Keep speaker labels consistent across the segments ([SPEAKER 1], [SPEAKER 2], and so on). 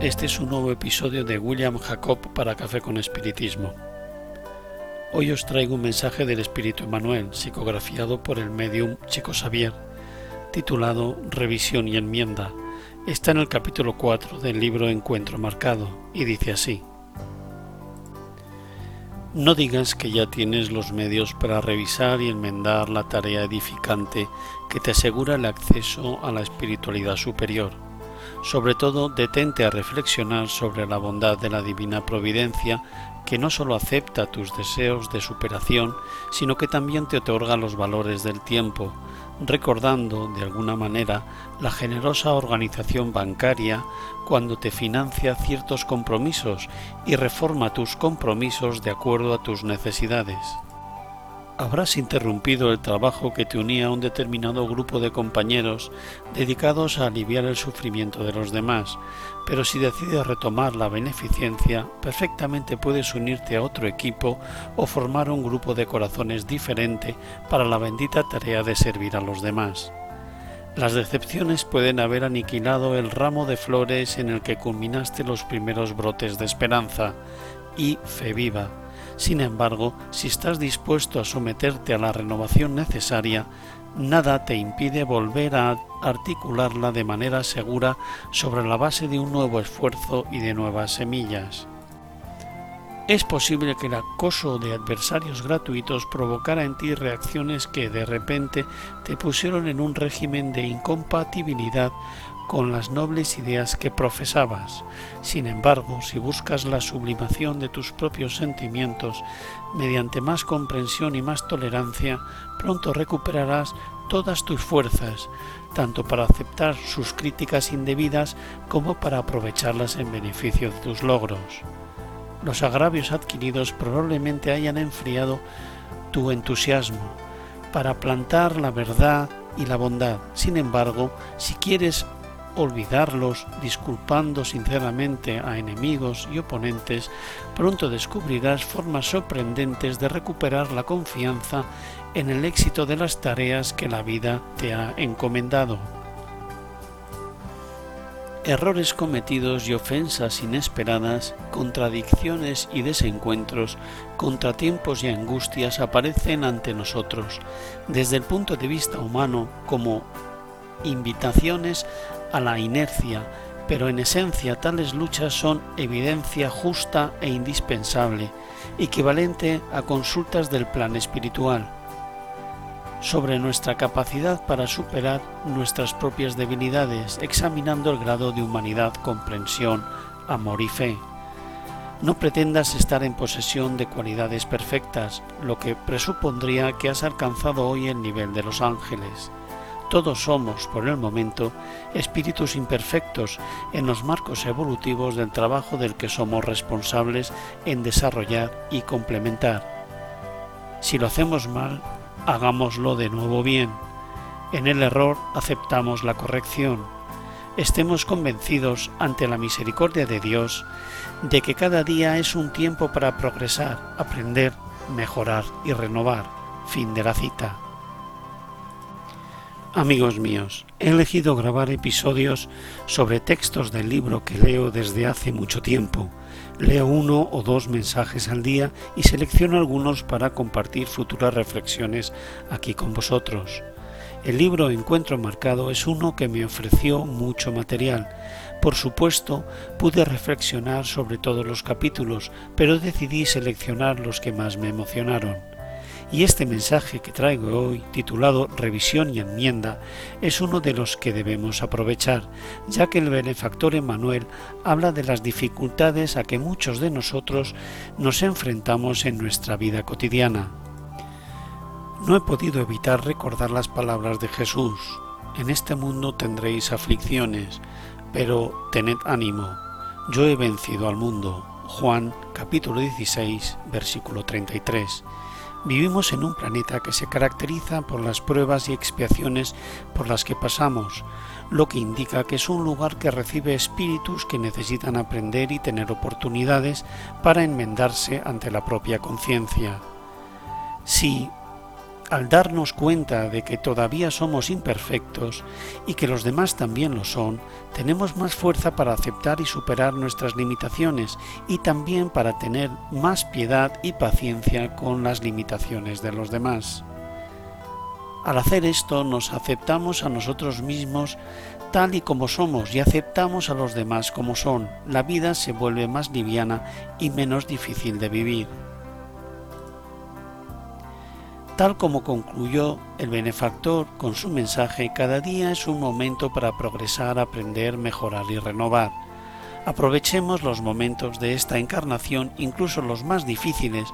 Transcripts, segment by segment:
[SPEAKER 1] Este es un nuevo episodio de William Jacob para Café con Espiritismo. Hoy os traigo un mensaje del Espíritu Emanuel, psicografiado por el medium Chico Xavier, titulado Revisión y enmienda. Está en el capítulo 4 del libro Encuentro Marcado y dice así. No digas que ya tienes los medios para revisar y enmendar la tarea edificante que te asegura el acceso a la espiritualidad superior. Sobre todo, detente a reflexionar sobre la bondad de la divina providencia que no sólo acepta tus deseos de superación, sino que también te otorga los valores del tiempo, recordando de alguna manera la generosa organización bancaria cuando te financia ciertos compromisos y reforma tus compromisos de acuerdo a tus necesidades habrás interrumpido el trabajo que te unía a un determinado grupo de compañeros dedicados a aliviar el sufrimiento de los demás, pero si decides retomar la beneficencia, perfectamente puedes unirte a otro equipo o formar un grupo de corazones diferente para la bendita tarea de servir a los demás. Las decepciones pueden haber aniquilado el ramo de flores en el que culminaste los primeros brotes de esperanza. Y fe viva sin embargo, si estás dispuesto a someterte a la renovación necesaria, nada te impide volver a articularla de manera segura sobre la base de un nuevo esfuerzo y de nuevas semillas. Es posible que el acoso de adversarios gratuitos provocara en ti reacciones que de repente te pusieron en un régimen de incompatibilidad con las nobles ideas que profesabas. Sin embargo, si buscas la sublimación de tus propios sentimientos mediante más comprensión y más tolerancia, pronto recuperarás todas tus fuerzas, tanto para aceptar sus críticas indebidas como para aprovecharlas en beneficio de tus logros. Los agravios adquiridos probablemente hayan enfriado tu entusiasmo para plantar la verdad y la bondad. Sin embargo, si quieres olvidarlos disculpando sinceramente a enemigos y oponentes, pronto descubrirás formas sorprendentes de recuperar la confianza en el éxito de las tareas que la vida te ha encomendado. Errores cometidos y ofensas inesperadas, contradicciones y desencuentros, contratiempos y angustias aparecen ante nosotros, desde el punto de vista humano, como invitaciones a la inercia, pero en esencia tales luchas son evidencia justa e indispensable, equivalente a consultas del plan espiritual, sobre nuestra capacidad para superar nuestras propias debilidades, examinando el grado de humanidad, comprensión, amor y fe. No pretendas estar en posesión de cualidades perfectas, lo que presupondría que has alcanzado hoy el nivel de los ángeles. Todos somos, por el momento, espíritus imperfectos en los marcos evolutivos del trabajo del que somos responsables en desarrollar y complementar. Si lo hacemos mal, hagámoslo de nuevo bien. En el error aceptamos la corrección. Estemos convencidos ante la misericordia de Dios de que cada día es un tiempo para progresar, aprender, mejorar y renovar. Fin de la cita. Amigos míos, he elegido grabar episodios sobre textos del libro que leo desde hace mucho tiempo. Leo uno o dos mensajes al día y selecciono algunos para compartir futuras reflexiones aquí con vosotros. El libro Encuentro Marcado es uno que me ofreció mucho material. Por supuesto, pude reflexionar sobre todos los capítulos, pero decidí seleccionar los que más me emocionaron. Y este mensaje que traigo hoy, titulado Revisión y enmienda, es uno de los que debemos aprovechar, ya que el benefactor Emmanuel habla de las dificultades a que muchos de nosotros nos enfrentamos en nuestra vida cotidiana. No he podido evitar recordar las palabras de Jesús. En este mundo tendréis aflicciones, pero tened ánimo, yo he vencido al mundo. Juan capítulo 16 versículo 33. Vivimos en un planeta que se caracteriza por las pruebas y expiaciones por las que pasamos, lo que indica que es un lugar que recibe espíritus que necesitan aprender y tener oportunidades para enmendarse ante la propia conciencia. Si al darnos cuenta de que todavía somos imperfectos y que los demás también lo son, tenemos más fuerza para aceptar y superar nuestras limitaciones y también para tener más piedad y paciencia con las limitaciones de los demás. Al hacer esto nos aceptamos a nosotros mismos tal y como somos y aceptamos a los demás como son. La vida se vuelve más liviana y menos difícil de vivir. Tal como concluyó el benefactor con su mensaje, cada día es un momento para progresar, aprender, mejorar y renovar. Aprovechemos los momentos de esta encarnación, incluso los más difíciles,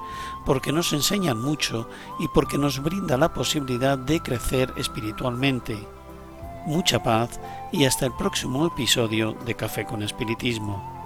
[SPEAKER 1] porque nos enseñan mucho y porque nos brinda la posibilidad de crecer espiritualmente. Mucha paz y hasta el próximo episodio de Café con Espiritismo.